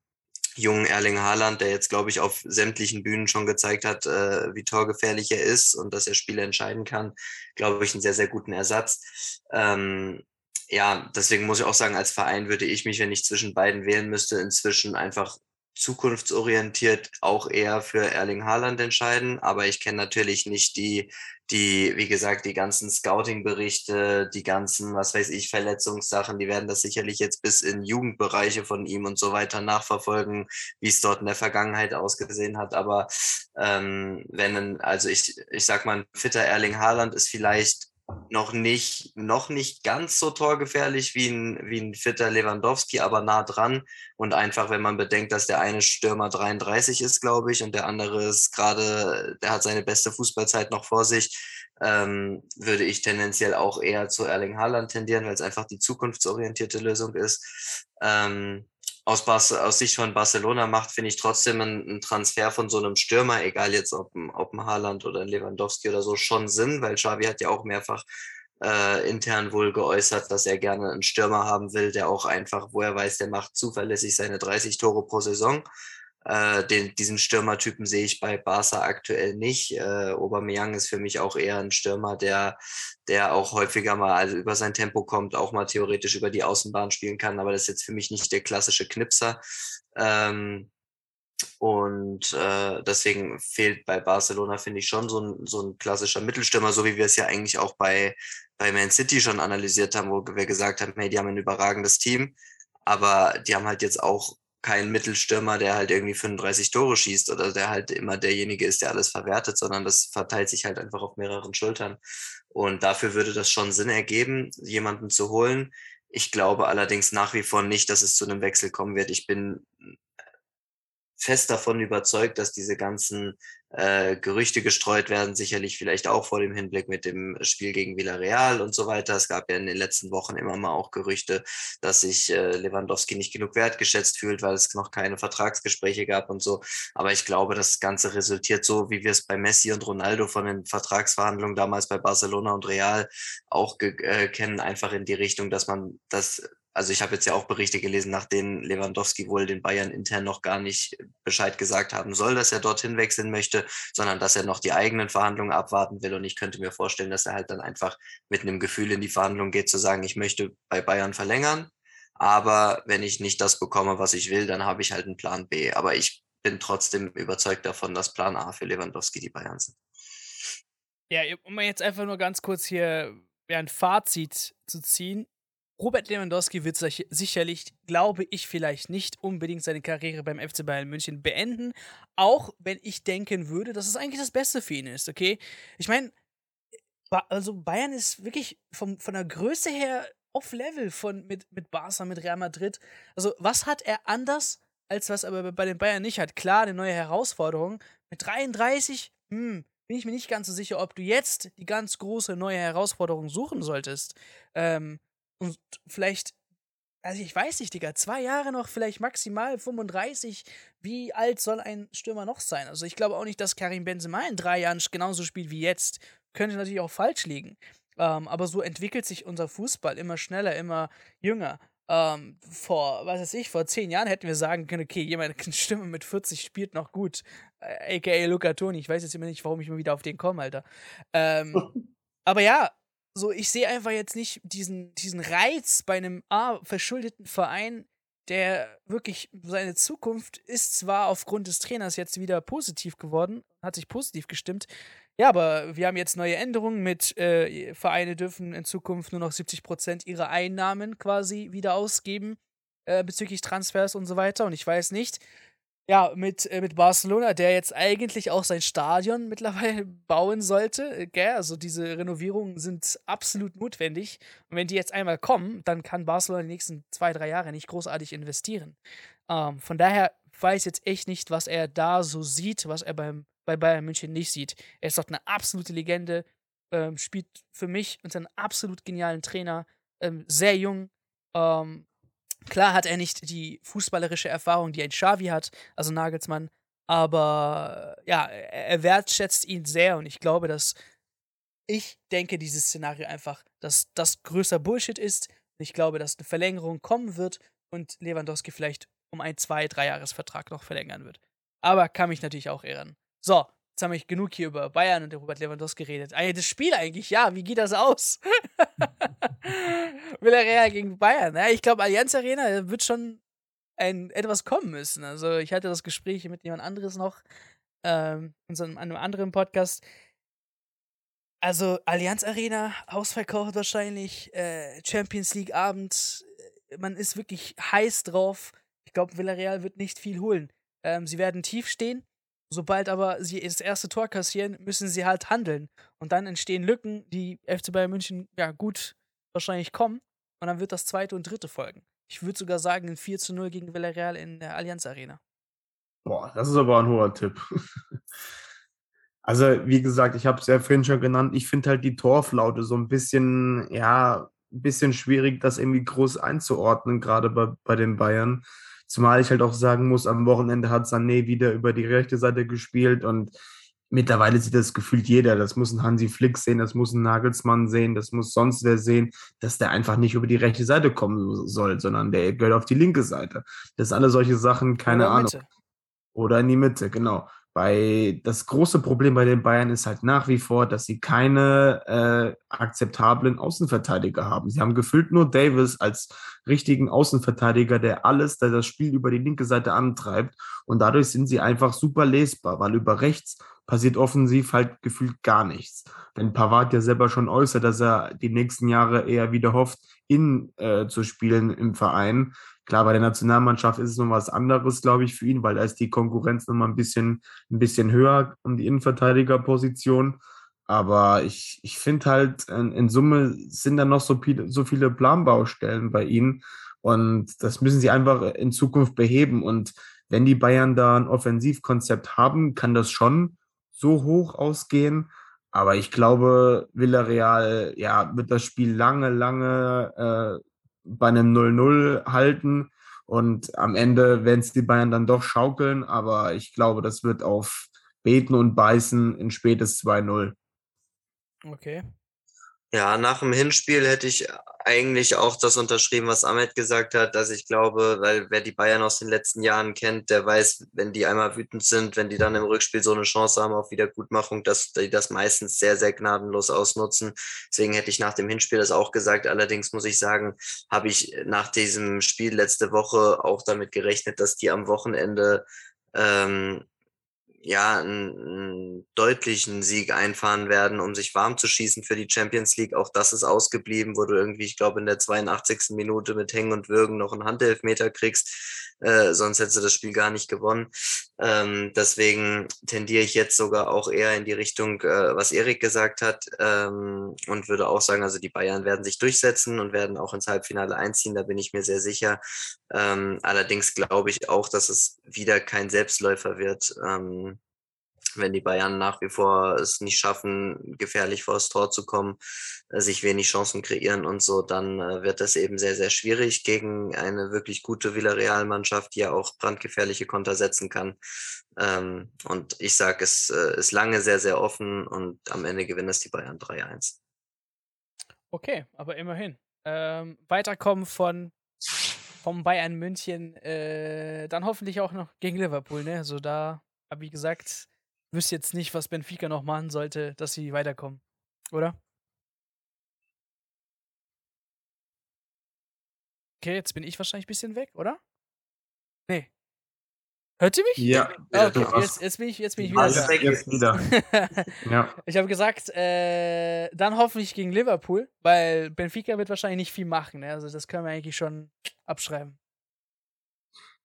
jungen Erling Haaland, der jetzt, glaube ich, auf sämtlichen Bühnen schon gezeigt hat, äh, wie torgefährlich er ist und dass er Spiele entscheiden kann, glaube ich, einen sehr, sehr guten Ersatz. Ähm, ja, deswegen muss ich auch sagen, als Verein würde ich mich, wenn ich zwischen beiden wählen müsste, inzwischen einfach zukunftsorientiert auch eher für Erling Haaland entscheiden. Aber ich kenne natürlich nicht die, die, wie gesagt, die ganzen Scouting-Berichte, die ganzen, was weiß ich, Verletzungssachen, die werden das sicherlich jetzt bis in Jugendbereiche von ihm und so weiter nachverfolgen, wie es dort in der Vergangenheit ausgesehen hat. Aber ähm, wenn, also ich, ich sag mal, ein fitter Erling Haaland ist vielleicht noch nicht, noch nicht ganz so torgefährlich wie ein, wie ein fitter Lewandowski, aber nah dran. Und einfach, wenn man bedenkt, dass der eine Stürmer 33 ist, glaube ich, und der andere ist gerade, der hat seine beste Fußballzeit noch vor sich, ähm, würde ich tendenziell auch eher zu Erling Haaland tendieren, weil es einfach die zukunftsorientierte Lösung ist. Ähm, aus, aus Sicht von Barcelona macht, finde ich trotzdem einen Transfer von so einem Stürmer, egal jetzt ob ein, ob ein Haaland oder ein Lewandowski oder so, schon Sinn, weil Xavi hat ja auch mehrfach äh, intern wohl geäußert, dass er gerne einen Stürmer haben will, der auch einfach, wo er weiß, der macht zuverlässig seine 30 Tore pro Saison. Äh, den, diesen Stürmertypen sehe ich bei Barca aktuell nicht. Äh, Aubameyang ist für mich auch eher ein Stürmer, der, der auch häufiger mal also über sein Tempo kommt, auch mal theoretisch über die Außenbahn spielen kann, aber das ist jetzt für mich nicht der klassische Knipser. Ähm, und äh, deswegen fehlt bei Barcelona, finde ich, schon so ein, so ein klassischer Mittelstürmer, so wie wir es ja eigentlich auch bei, bei Man City schon analysiert haben, wo wir gesagt haben, hey, die haben ein überragendes Team, aber die haben halt jetzt auch keinen Mittelstürmer, der halt irgendwie 35 Tore schießt oder der halt immer derjenige ist, der alles verwertet, sondern das verteilt sich halt einfach auf mehreren Schultern. Und dafür würde das schon Sinn ergeben, jemanden zu holen. Ich glaube allerdings nach wie vor nicht, dass es zu einem Wechsel kommen wird. Ich bin fest davon überzeugt, dass diese ganzen äh, Gerüchte gestreut werden, sicherlich vielleicht auch vor dem Hinblick mit dem Spiel gegen Villarreal und so weiter. Es gab ja in den letzten Wochen immer mal auch Gerüchte, dass sich äh, Lewandowski nicht genug wertgeschätzt fühlt, weil es noch keine Vertragsgespräche gab und so. Aber ich glaube, das Ganze resultiert so, wie wir es bei Messi und Ronaldo von den Vertragsverhandlungen damals bei Barcelona und Real auch äh, kennen, einfach in die Richtung, dass man das also ich habe jetzt ja auch Berichte gelesen, nach denen Lewandowski wohl den Bayern intern noch gar nicht Bescheid gesagt haben soll, dass er dorthin wechseln möchte, sondern dass er noch die eigenen Verhandlungen abwarten will. Und ich könnte mir vorstellen, dass er halt dann einfach mit einem Gefühl in die Verhandlungen geht, zu sagen, ich möchte bei Bayern verlängern. Aber wenn ich nicht das bekomme, was ich will, dann habe ich halt einen Plan B. Aber ich bin trotzdem überzeugt davon, dass Plan A für Lewandowski die Bayern sind. Ja, um jetzt einfach nur ganz kurz hier ein Fazit zu ziehen. Robert Lewandowski wird sicherlich, glaube ich, vielleicht nicht unbedingt seine Karriere beim FC Bayern München beenden, auch wenn ich denken würde, dass es eigentlich das Beste für ihn ist, okay? Ich meine, also Bayern ist wirklich vom, von der Größe her auf Level von, mit, mit Barca, mit Real Madrid. Also, was hat er anders, als was er bei den Bayern nicht hat? Klar, eine neue Herausforderung. Mit 33, hm, bin ich mir nicht ganz so sicher, ob du jetzt die ganz große neue Herausforderung suchen solltest. Ähm, und vielleicht, also ich weiß nicht, Digga, zwei Jahre noch, vielleicht maximal 35. Wie alt soll ein Stürmer noch sein? Also ich glaube auch nicht, dass Karim Benzema in drei Jahren genauso spielt wie jetzt. Könnte natürlich auch falsch liegen. Ähm, aber so entwickelt sich unser Fußball immer schneller, immer jünger. Ähm, vor, was weiß ich, vor zehn Jahren hätten wir sagen können, okay, jemand eine Stimme mit 40 spielt noch gut. Äh, AKA Luca Toni. Ich weiß jetzt immer nicht, warum ich immer wieder auf den komme, Alter. Ähm, aber ja, so, ich sehe einfach jetzt nicht diesen, diesen Reiz bei einem A, verschuldeten Verein, der wirklich seine Zukunft ist zwar aufgrund des Trainers jetzt wieder positiv geworden, hat sich positiv gestimmt. Ja, aber wir haben jetzt neue Änderungen mit äh, Vereine dürfen in Zukunft nur noch 70 Prozent ihrer Einnahmen quasi wieder ausgeben äh, bezüglich Transfers und so weiter. Und ich weiß nicht, ja, mit, äh, mit Barcelona, der jetzt eigentlich auch sein Stadion mittlerweile bauen sollte. Äh, gell? Also diese Renovierungen sind absolut notwendig. Und wenn die jetzt einmal kommen, dann kann Barcelona die nächsten zwei, drei Jahre nicht großartig investieren. Ähm, von daher weiß jetzt echt nicht, was er da so sieht, was er beim, bei Bayern München nicht sieht. Er ist doch eine absolute Legende, ähm, spielt für mich unter einem absolut genialen Trainer, ähm, sehr jung, ähm, Klar hat er nicht die fußballerische Erfahrung, die ein Xavi hat, also Nagelsmann, aber ja, er wertschätzt ihn sehr und ich glaube, dass ich denke, dieses Szenario einfach, dass das größer Bullshit ist. Ich glaube, dass eine Verlängerung kommen wird und Lewandowski vielleicht um ein, zwei, drei Jahresvertrag noch verlängern wird. Aber kann mich natürlich auch irren. So, Jetzt haben wir genug hier über Bayern und Robert Lewandowski geredet. Ah, das Spiel eigentlich, ja, wie geht das aus? Villarreal gegen Bayern. Ja, ich glaube, Allianz Arena wird schon ein, etwas kommen müssen. Also, ich hatte das Gespräch mit jemand anderes noch ähm, in so einem, einem anderen Podcast. Also, Allianz Arena, ausverkauft wahrscheinlich, äh, Champions League Abend. Man ist wirklich heiß drauf. Ich glaube, Villarreal wird nicht viel holen. Ähm, sie werden tief stehen Sobald aber sie das erste Tor kassieren, müssen sie halt handeln. Und dann entstehen Lücken, die FC Bayern München ja gut wahrscheinlich kommen. Und dann wird das zweite und dritte folgen. Ich würde sogar sagen, ein 4 zu 0 gegen Villarreal in der Allianz Arena. Boah, das ist aber ein hoher Tipp. Also, wie gesagt, ich habe es ja vorhin schon genannt, ich finde halt die Torflaute so ein bisschen, ja, ein bisschen schwierig, das irgendwie groß einzuordnen, gerade bei, bei den Bayern. Zumal ich halt auch sagen muss, am Wochenende hat Sané wieder über die rechte Seite gespielt und mittlerweile sieht das gefühlt jeder. Das muss ein Hansi Flick sehen, das muss ein Nagelsmann sehen, das muss sonst wer sehen, dass der einfach nicht über die rechte Seite kommen soll, sondern der gehört auf die linke Seite. Das sind alle solche Sachen, keine Ahnung. Oder in die Mitte, genau. Weil das große Problem bei den Bayern ist halt nach wie vor, dass sie keine äh, akzeptablen Außenverteidiger haben. Sie haben gefühlt nur Davis als richtigen Außenverteidiger, der alles, der das Spiel über die linke Seite antreibt. Und dadurch sind sie einfach super lesbar, weil über rechts passiert offensiv halt gefühlt gar nichts. Wenn Pavard ja selber schon äußert, dass er die nächsten Jahre eher wieder hofft, in äh, zu spielen im Verein, Klar, bei der Nationalmannschaft ist es noch was anderes, glaube ich, für ihn, weil da ist die Konkurrenz noch mal ein bisschen, ein bisschen höher um die Innenverteidigerposition. Aber ich, ich finde halt, in, in, Summe sind da noch so viele, so viele Planbaustellen bei ihnen. Und das müssen sie einfach in Zukunft beheben. Und wenn die Bayern da ein Offensivkonzept haben, kann das schon so hoch ausgehen. Aber ich glaube, Villarreal ja, wird das Spiel lange, lange äh, bei einem 0-0 halten. Und am Ende werden es die Bayern dann doch schaukeln, aber ich glaube, das wird auf Beten und Beißen in spätes 2-0. Okay. Ja, nach dem Hinspiel hätte ich eigentlich auch das unterschrieben, was Ahmed gesagt hat, dass ich glaube, weil wer die Bayern aus den letzten Jahren kennt, der weiß, wenn die einmal wütend sind, wenn die dann im Rückspiel so eine Chance haben auf Wiedergutmachung, dass die das meistens sehr, sehr gnadenlos ausnutzen. Deswegen hätte ich nach dem Hinspiel das auch gesagt. Allerdings muss ich sagen, habe ich nach diesem Spiel letzte Woche auch damit gerechnet, dass die am Wochenende ähm, ja, einen, einen deutlichen Sieg einfahren werden, um sich warm zu schießen für die Champions League. Auch das ist ausgeblieben, wo du irgendwie, ich glaube, in der 82. Minute mit Hängen und Würgen noch einen Handelfmeter kriegst. Äh, sonst hättest du das Spiel gar nicht gewonnen. Ähm, deswegen tendiere ich jetzt sogar auch eher in die Richtung, äh, was Erik gesagt hat, ähm, und würde auch sagen, also die Bayern werden sich durchsetzen und werden auch ins Halbfinale einziehen, da bin ich mir sehr sicher. Ähm, allerdings glaube ich auch, dass es wieder kein Selbstläufer wird. Ähm, wenn die Bayern nach wie vor es nicht schaffen, gefährlich vor das Tor zu kommen, äh, sich wenig Chancen kreieren und so, dann äh, wird das eben sehr, sehr schwierig gegen eine wirklich gute Villarreal-Mannschaft, die ja auch brandgefährliche Konter setzen kann. Ähm, und ich sage, es äh, ist lange sehr, sehr offen und am Ende gewinnen es die Bayern 3-1. Okay, aber immerhin. Ähm, weiterkommen von vom Bayern München, äh, dann hoffentlich auch noch gegen Liverpool, ne? Also da, wie gesagt, wüsste jetzt nicht, was Benfica noch machen sollte, dass sie weiterkommen. Oder? Okay, jetzt bin ich wahrscheinlich ein bisschen weg, oder? Nee. Hört ihr mich? Ja. Ah, okay, jetzt, jetzt, bin ich, jetzt bin ich wieder Alles da. jetzt wieder. ja. Ich habe gesagt, äh, dann hoffentlich gegen Liverpool, weil Benfica wird wahrscheinlich nicht viel machen. Ne? Also das können wir eigentlich schon abschreiben.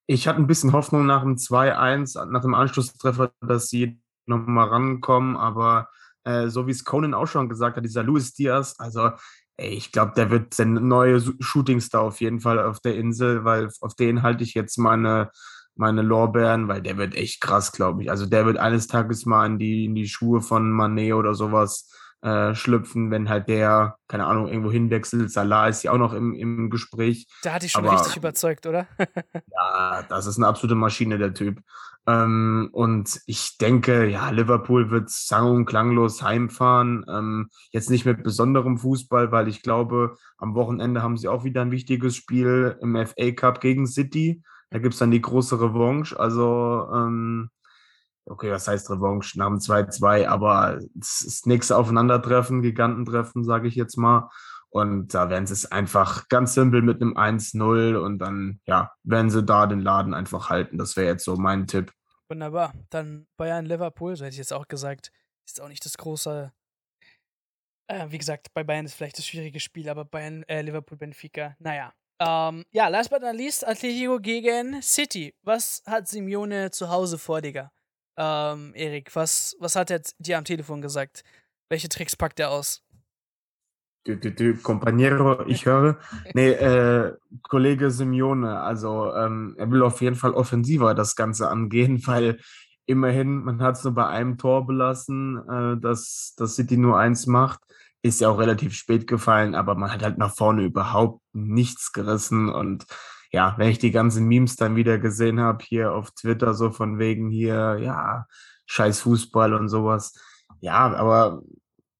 Ich hatte ein bisschen Hoffnung nach dem 2-1, nach dem Anschlusstreffer, dass sie nochmal rankommen, aber äh, so wie es Conan auch schon gesagt hat, dieser Luis Diaz, also ey, ich glaube, der wird der neue Shootingstar auf jeden Fall auf der Insel, weil auf den halte ich jetzt meine, meine Lorbeeren, weil der wird echt krass, glaube ich. Also der wird eines Tages mal in die, in die Schuhe von Manet oder sowas äh, schlüpfen, wenn halt der, keine Ahnung, irgendwo hinwechselt. Salah ist ja auch noch im, im Gespräch. Da hatte ich schon Aber, richtig überzeugt, oder? ja, das ist eine absolute Maschine, der Typ. Ähm, und ich denke, ja, Liverpool wird sang- und klanglos heimfahren. Ähm, jetzt nicht mit besonderem Fußball, weil ich glaube, am Wochenende haben sie auch wieder ein wichtiges Spiel im FA Cup gegen City. Da gibt es dann die große Revanche. Also, ähm, okay, was heißt Revanche? Dem 2-2, aber es ist nichts Aufeinandertreffen, Gigantentreffen, sage ich jetzt mal. Und da werden sie es einfach ganz simpel mit einem 1-0 und dann, ja, werden sie da den Laden einfach halten. Das wäre jetzt so mein Tipp. Wunderbar. Dann Bayern Liverpool, so hätte ich jetzt auch gesagt, ist auch nicht das große. Äh, wie gesagt, bei Bayern ist vielleicht das schwierige Spiel, aber Bayern, äh, Liverpool, Benfica, naja. Ähm, ja, last but not least, Atletico gegen City. Was hat Simeone zu Hause vor, Digga? Ähm, Erik, was, was hat er dir am Telefon gesagt? Welche Tricks packt er aus? Du, du, du, Companiero, ich höre. Nee, äh, Kollege Simeone, also ähm, er will auf jeden Fall offensiver das Ganze angehen, weil immerhin, man hat es nur bei einem Tor belassen, äh, dass, dass City nur eins macht. Ist ja auch relativ spät gefallen, aber man hat halt nach vorne überhaupt nichts gerissen. Und ja, wenn ich die ganzen Memes dann wieder gesehen habe, hier auf Twitter, so von wegen hier, ja, scheiß Fußball und sowas. Ja, aber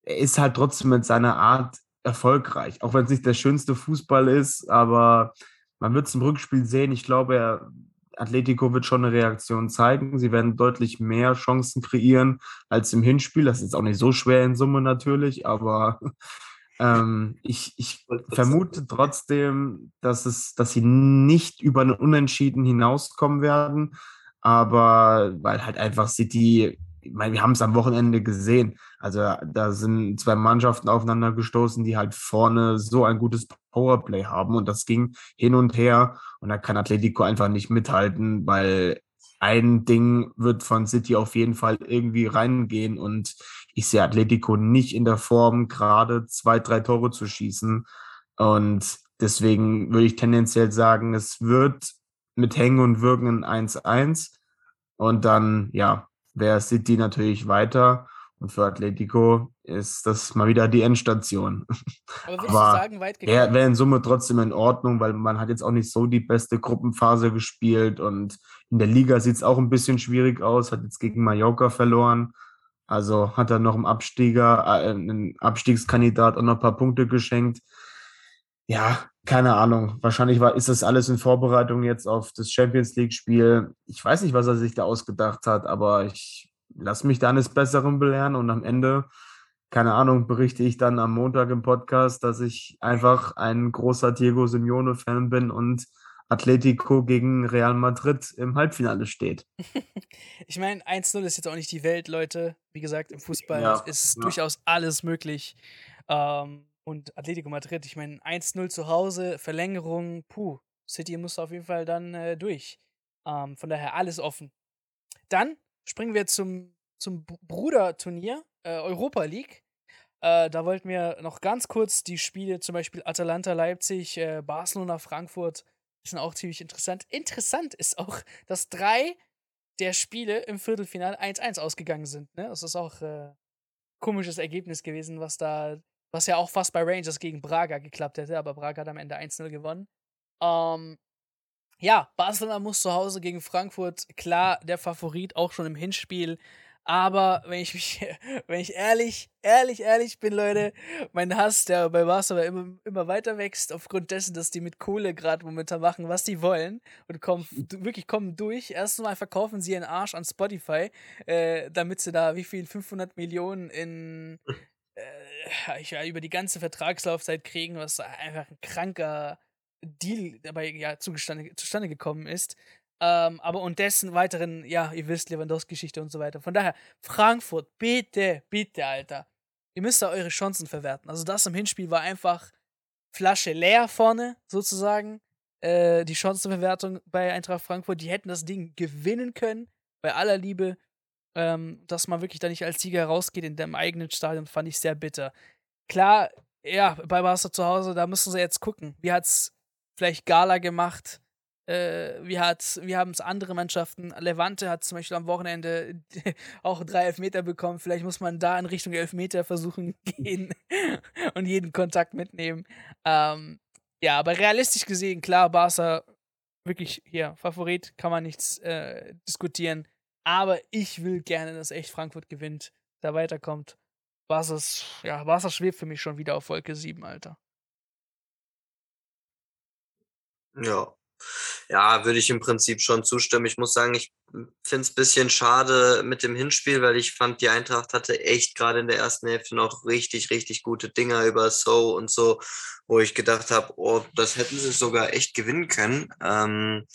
er ist halt trotzdem mit seiner Art erfolgreich. Auch wenn es nicht der schönste Fußball ist, aber man wird es im Rückspiel sehen. Ich glaube, Atletico wird schon eine Reaktion zeigen. Sie werden deutlich mehr Chancen kreieren als im Hinspiel. Das ist jetzt auch nicht so schwer in Summe natürlich, aber ähm, ich, ich vermute trotzdem, dass, es, dass sie nicht über einen Unentschieden hinauskommen werden. Aber weil halt einfach City ich meine, wir haben es am Wochenende gesehen. Also da sind zwei Mannschaften aufeinander gestoßen, die halt vorne so ein gutes Powerplay haben und das ging hin und her. Und da kann Atletico einfach nicht mithalten, weil ein Ding wird von City auf jeden Fall irgendwie reingehen. Und ich sehe Atletico nicht in der Form, gerade zwei, drei Tore zu schießen. Und deswegen würde ich tendenziell sagen, es wird mit Hängen und Wirken ein 1-1 und dann, ja, wäre City natürlich weiter. Und für Atletico ist das mal wieder die Endstation. Aber würdest Aber du sagen, weit gekommen? Wäre in Summe trotzdem in Ordnung, weil man hat jetzt auch nicht so die beste Gruppenphase gespielt und in der Liga sieht es auch ein bisschen schwierig aus, hat jetzt gegen Mallorca verloren. Also hat er noch einem Abstieger, äh, einen Abstiegskandidat auch noch ein paar Punkte geschenkt. Ja, keine Ahnung. Wahrscheinlich war, ist das alles in Vorbereitung jetzt auf das Champions League-Spiel. Ich weiß nicht, was er sich da ausgedacht hat, aber ich lasse mich da eines Besseren belehren und am Ende, keine Ahnung, berichte ich dann am Montag im Podcast, dass ich einfach ein großer Diego Simeone-Fan bin und Atletico gegen Real Madrid im Halbfinale steht. ich meine, 1-0 ist jetzt auch nicht die Welt, Leute. Wie gesagt, im Fußball ja, ist ja. durchaus alles möglich. Ähm, und Atletico Madrid, ich meine, 1-0 zu Hause, Verlängerung, puh, City muss auf jeden Fall dann äh, durch. Ähm, von daher alles offen. Dann springen wir zum, zum Bruderturnier, äh, Europa League. Äh, da wollten wir noch ganz kurz die Spiele, zum Beispiel Atalanta Leipzig, äh, Barcelona Frankfurt, sind auch ziemlich interessant. Interessant ist auch, dass drei der Spiele im Viertelfinale 1-1 ausgegangen sind. Ne? Das ist auch ein äh, komisches Ergebnis gewesen, was da was ja auch fast bei Rangers gegen Braga geklappt hätte, aber Braga hat am Ende 1-0 gewonnen. Ähm, ja, Barcelona muss zu Hause gegen Frankfurt, klar, der Favorit auch schon im Hinspiel. Aber wenn ich mich, wenn ich ehrlich, ehrlich, ehrlich bin, Leute, mein Hass, der bei Barcelona immer, immer weiter wächst, aufgrund dessen, dass die mit Kohle gerade momentan machen, was die wollen und kommen, wirklich kommen durch. Erstmal verkaufen sie ihren Arsch an Spotify, äh, damit sie da wie viel 500 Millionen in, ja, über die ganze Vertragslaufzeit kriegen, was einfach ein kranker Deal dabei ja zustande, zustande gekommen ist. Ähm, aber und dessen weiteren, ja, ihr wisst, Lewandowski-Geschichte und so weiter. Von daher, Frankfurt, bitte, bitte, Alter. Ihr müsst da eure Chancen verwerten. Also das im Hinspiel war einfach Flasche leer vorne, sozusagen. Äh, die Chancenverwertung bei Eintracht Frankfurt, die hätten das Ding gewinnen können. Bei aller Liebe ähm, dass man wirklich da nicht als Sieger rausgeht in dem eigenen Stadion, fand ich sehr bitter. Klar, ja, bei Barca zu Hause, da müssen sie jetzt gucken. Wie hat's vielleicht Gala gemacht? Äh, wie, wie haben es andere Mannschaften? Levante hat zum Beispiel am Wochenende auch drei Elfmeter bekommen. Vielleicht muss man da in Richtung Elfmeter versuchen gehen und jeden Kontakt mitnehmen. Ähm, ja, aber realistisch gesehen, klar, Barca wirklich hier Favorit, kann man nichts äh, diskutieren. Aber ich will gerne, dass echt Frankfurt gewinnt, da weiterkommt. Barca, ja, Barca schwebt für mich schon wieder auf Wolke 7, Alter. Ja. Ja, würde ich im Prinzip schon zustimmen. Ich muss sagen, ich finde es ein bisschen schade mit dem Hinspiel, weil ich fand, die Eintracht hatte echt gerade in der ersten Hälfte noch richtig, richtig gute Dinger über So und so, wo ich gedacht habe, oh, das hätten sie sogar echt gewinnen können. Ähm,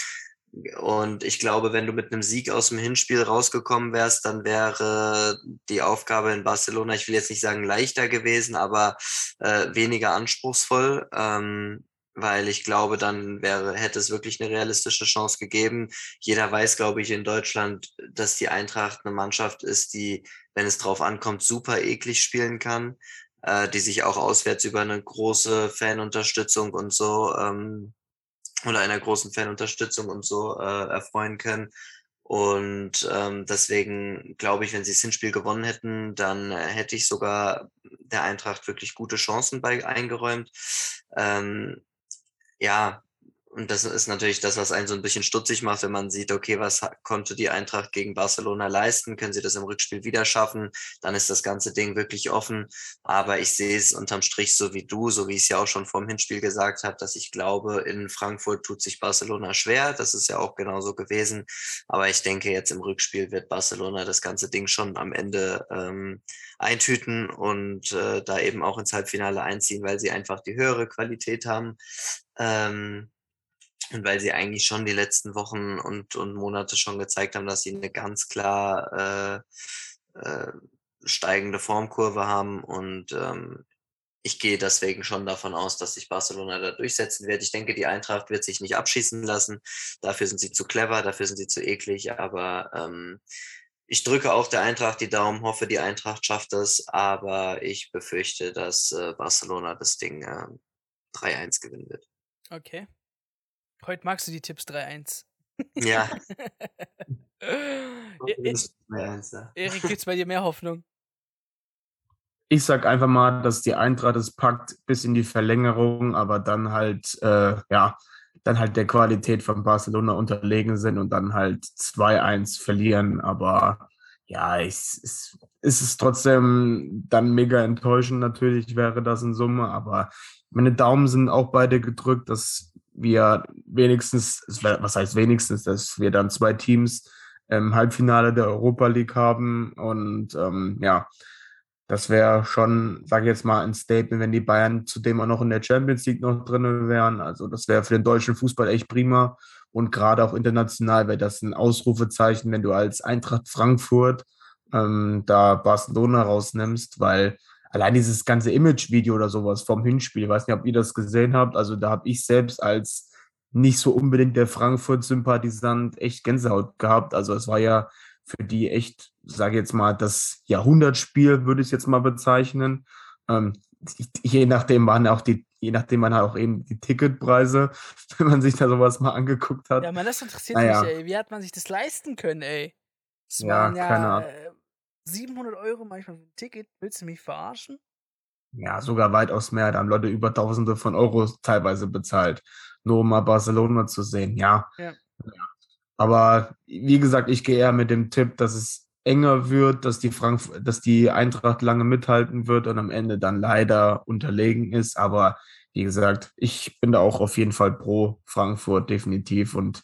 und ich glaube, wenn du mit einem Sieg aus dem Hinspiel rausgekommen wärst, dann wäre die Aufgabe in Barcelona, ich will jetzt nicht sagen leichter gewesen, aber äh, weniger anspruchsvoll, ähm, weil ich glaube, dann wäre, hätte es wirklich eine realistische Chance gegeben. Jeder weiß, glaube ich, in Deutschland, dass die Eintracht eine Mannschaft ist, die, wenn es drauf ankommt, super eklig spielen kann, äh, die sich auch auswärts über eine große Fanunterstützung und so ähm, oder einer großen Fanunterstützung und so äh, erfreuen können. Und ähm, deswegen glaube ich, wenn sie das Hinspiel gewonnen hätten, dann hätte ich sogar der Eintracht wirklich gute Chancen bei eingeräumt. Ähm, ja, und das ist natürlich das, was einen so ein bisschen stutzig macht, wenn man sieht, okay, was konnte die Eintracht gegen Barcelona leisten? Können sie das im Rückspiel wieder schaffen? Dann ist das ganze Ding wirklich offen. Aber ich sehe es unterm Strich so wie du, so wie ich es ja auch schon vorm Hinspiel gesagt habe, dass ich glaube, in Frankfurt tut sich Barcelona schwer. Das ist ja auch genauso gewesen. Aber ich denke, jetzt im Rückspiel wird Barcelona das ganze Ding schon am Ende ähm, eintüten und äh, da eben auch ins Halbfinale einziehen, weil sie einfach die höhere Qualität haben. Ähm, und weil sie eigentlich schon die letzten Wochen und, und Monate schon gezeigt haben, dass sie eine ganz klar äh, äh, steigende Formkurve haben. Und ähm, ich gehe deswegen schon davon aus, dass sich Barcelona da durchsetzen wird. Ich denke, die Eintracht wird sich nicht abschießen lassen. Dafür sind sie zu clever, dafür sind sie zu eklig. Aber ähm, ich drücke auch der Eintracht die Daumen, hoffe, die Eintracht schafft es. Aber ich befürchte, dass äh, Barcelona das Ding äh, 3-1 gewinnen wird. Okay. Heute magst du die Tipps 3-1. Ja. E Erik, gibt's bei dir mehr Hoffnung? Ich sag einfach mal, dass die Eintracht es packt bis in die Verlängerung, aber dann halt, äh, ja, dann halt der Qualität von Barcelona unterlegen sind und dann halt 2-1 verlieren. Aber ja, es, es, es ist trotzdem dann mega enttäuschend natürlich, wäre das in Summe. Aber meine Daumen sind auch beide gedrückt, dass wir wenigstens, was heißt wenigstens, dass wir dann zwei Teams im Halbfinale der Europa League haben. Und ähm, ja, das wäre schon, sage ich jetzt mal, ein Statement, wenn die Bayern zudem auch noch in der Champions League noch drin wären. Also das wäre für den deutschen Fußball echt prima. Und gerade auch international wäre das ein Ausrufezeichen, wenn du als Eintracht Frankfurt ähm, da Barcelona rausnimmst, weil allein dieses ganze Image-Video oder sowas vom Hinspiel, ich weiß nicht, ob ihr das gesehen habt, also da habe ich selbst als nicht so unbedingt der Frankfurt-Sympathisant echt Gänsehaut gehabt. Also es war ja für die echt, sage jetzt mal, das Jahrhundertspiel, würde ich jetzt mal bezeichnen. Ähm, je nachdem waren auch die, je nachdem man auch eben die Ticketpreise, wenn man sich da sowas mal angeguckt hat. Ja, man, das interessiert naja. mich, ey. Wie hat man sich das leisten können, ey? Das ja, waren ja, keine Ahnung. Äh, 700 Euro manchmal für ein Ticket. Willst du mich verarschen? Ja, sogar weitaus mehr. Da haben Leute über Tausende von Euro teilweise bezahlt, nur um mal Barcelona zu sehen. Ja. ja. Aber wie gesagt, ich gehe eher mit dem Tipp, dass es enger wird, dass die, Frank dass die Eintracht lange mithalten wird und am Ende dann leider unterlegen ist. Aber wie gesagt, ich bin da auch auf jeden Fall pro Frankfurt definitiv und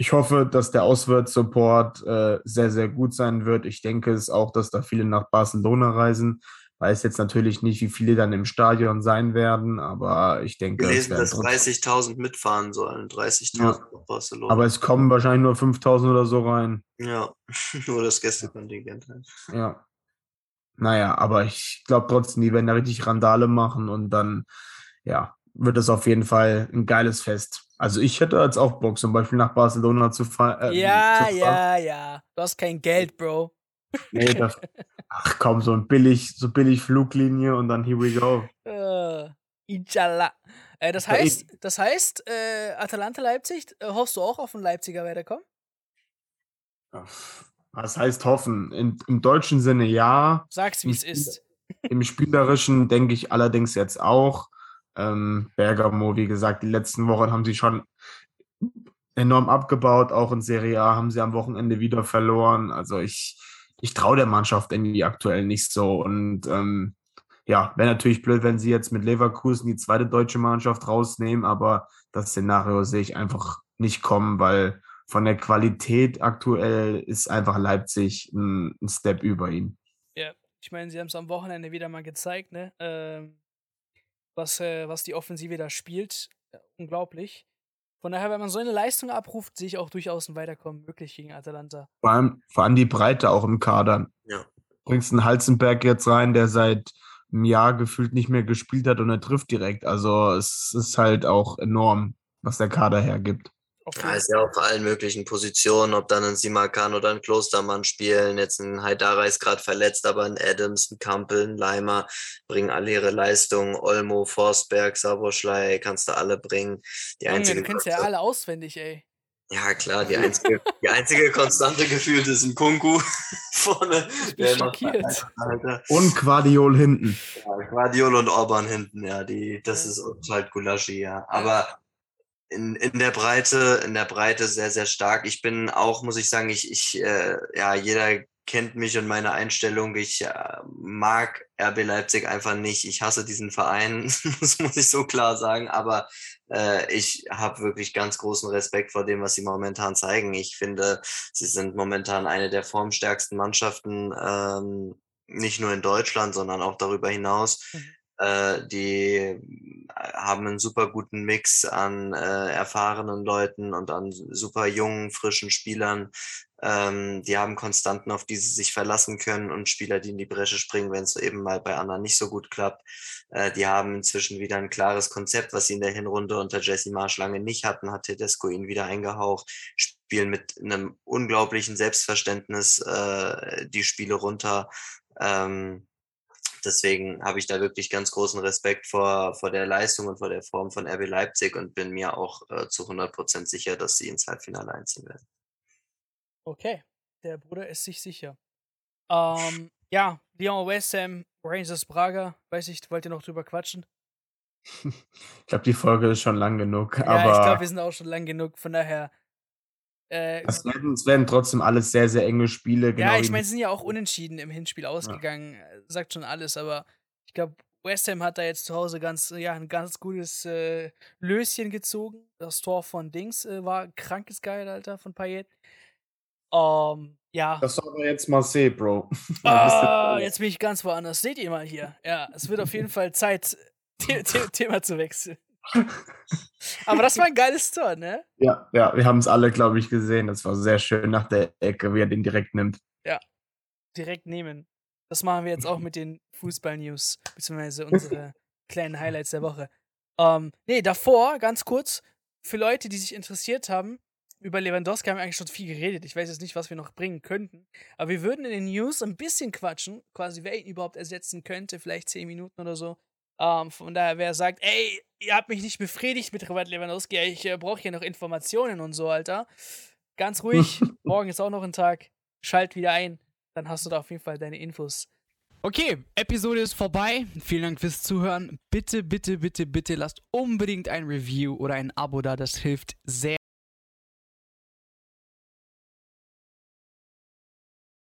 ich hoffe, dass der Auswärtssupport äh, sehr, sehr gut sein wird. Ich denke es auch, dass da viele nach Barcelona reisen. Weiß jetzt natürlich nicht, wie viele dann im Stadion sein werden, aber ich denke. Wir lesen, dass 30.000 mitfahren sollen. 30.000 ja. nach Barcelona. Aber es kommen wahrscheinlich nur 5.000 oder so rein. Ja, nur das Gästekontingent halt. Ja. Naja, aber ich glaube trotzdem, die werden da richtig Randale machen und dann, ja, wird es auf jeden Fall ein geiles Fest. Also ich hätte jetzt auch Bock, zum Beispiel nach Barcelona zu, fahr äh, ja, zu fahren. Ja, ja, ja. Du hast kein Geld, Bro. Nee, das, ach komm, so ein billig, so billig Fluglinie und dann here we go. Uh, Inshallah. Äh, das heißt, das heißt, äh, Atalanta Leipzig, äh, hoffst du auch auf einen Leipziger weiterkommen? Was heißt hoffen? In, Im deutschen Sinne ja. Sag's, wie es ist. Im Spielerischen denke ich allerdings jetzt auch. Ähm, Bergamo, wie gesagt, die letzten Wochen haben sie schon enorm abgebaut. Auch in Serie A haben sie am Wochenende wieder verloren. Also ich, ich traue der Mannschaft irgendwie aktuell nicht so. Und ähm, ja, wäre natürlich blöd, wenn sie jetzt mit Leverkusen die zweite deutsche Mannschaft rausnehmen, aber das Szenario sehe ich einfach nicht kommen, weil von der Qualität aktuell ist einfach Leipzig ein, ein Step über ihn. Ja, ich meine, sie haben es am Wochenende wieder mal gezeigt, ne? Ähm, was, äh, was die Offensive da spielt. Äh, unglaublich. Von daher, wenn man so eine Leistung abruft, sehe ich auch durchaus ein Weiterkommen möglich gegen Atalanta. Vor allem, vor allem die Breite auch im Kader. Ja. Bringst einen Halzenberg jetzt rein, der seit einem Jahr gefühlt nicht mehr gespielt hat und er trifft direkt. Also es ist halt auch enorm, was der Kader hergibt. Ja, ist ja auf allen möglichen Positionen, ob dann ein Simakan oder ein Klostermann spielen. Jetzt ein Haidara ist gerade verletzt, aber ein Adams, ein Kampel, ein Leimer bringen alle ihre Leistungen. Olmo, Forsberg, Saboschlei, kannst du alle bringen. Die einzige du kennst ja alle auswendig, ey. Ja, klar, die einzige, die einzige Konstante gefühlt ist ein Kunku vorne. Ich bin schockiert. Und Quadiol hinten. Ja, Quadiol und Orban hinten, ja, die, das ist halt Gulaschi, ja. Aber in, in der Breite, in der Breite sehr, sehr stark. Ich bin auch, muss ich sagen, ich, ich äh, ja, jeder kennt mich und meine Einstellung. Ich äh, mag RB Leipzig einfach nicht. Ich hasse diesen Verein, das muss ich so klar sagen. Aber äh, ich habe wirklich ganz großen Respekt vor dem, was sie momentan zeigen. Ich finde, sie sind momentan eine der formstärksten Mannschaften, ähm, nicht nur in Deutschland, sondern auch darüber hinaus. Mhm. Äh, die haben einen super guten Mix an äh, erfahrenen Leuten und an super jungen, frischen Spielern. Ähm, die haben Konstanten, auf die sie sich verlassen können und Spieler, die in die Bresche springen, wenn es eben mal bei anderen nicht so gut klappt. Äh, die haben inzwischen wieder ein klares Konzept, was sie in der Hinrunde unter Jesse Marsch lange nicht hatten, hat Tedesco ihnen wieder eingehaucht, spielen mit einem unglaublichen Selbstverständnis äh, die Spiele runter. Ähm, deswegen habe ich da wirklich ganz großen Respekt vor, vor der Leistung und vor der Form von RB Leipzig und bin mir auch äh, zu 100% sicher, dass sie ins Halbfinale einziehen werden. Okay, der Bruder ist sich sicher. Ähm, ja, Lyon West Ham, Rangers Braga, weiß ich, wollt ihr noch drüber quatschen? Ich glaube, die Folge ist schon lang genug. Ja, aber ich glaube, wir sind auch schon lang genug, von daher. Äh, es, werden, trotzdem alles sehr, sehr enge Spiele. Genau ja, ich meine, sie sind ja auch unentschieden im Hinspiel ausgegangen. äh, Sagt schon alles, aber ich glaube, West Ham hat da jetzt zu Hause ganz, ja, ein ganz gutes äh, Löschen gezogen. Das Tor von Dings äh, war krankes geil, Alter, von Payet. Ähm, ja. Das soll man jetzt mal sehen, Bro. Ah, jetzt bin ich ganz woanders. Seht ihr mal hier. Ja, es wird auf jeden Fall Zeit, The The Thema zu wechseln. Aber das war ein geiles Tor, ne? Ja, ja, wir haben es alle, glaube ich, gesehen. Das war sehr schön nach der Ecke, wie er den direkt nimmt. Direkt nehmen. Das machen wir jetzt auch mit den Fußball-News, beziehungsweise unsere kleinen Highlights der Woche. Ähm, nee, davor, ganz kurz, für Leute, die sich interessiert haben, über Lewandowski haben wir eigentlich schon viel geredet. Ich weiß jetzt nicht, was wir noch bringen könnten. Aber wir würden in den News ein bisschen quatschen, quasi wer ihn überhaupt ersetzen könnte, vielleicht 10 Minuten oder so. Ähm, von daher, wer sagt, ey, ihr habt mich nicht befriedigt mit Robert Lewandowski, ich äh, brauche hier noch Informationen und so, Alter. Ganz ruhig, morgen ist auch noch ein Tag. Schalt wieder ein, dann hast du da auf jeden Fall deine Infos. Okay, Episode ist vorbei. Vielen Dank fürs Zuhören. Bitte, bitte, bitte, bitte lasst unbedingt ein Review oder ein Abo da. Das hilft sehr.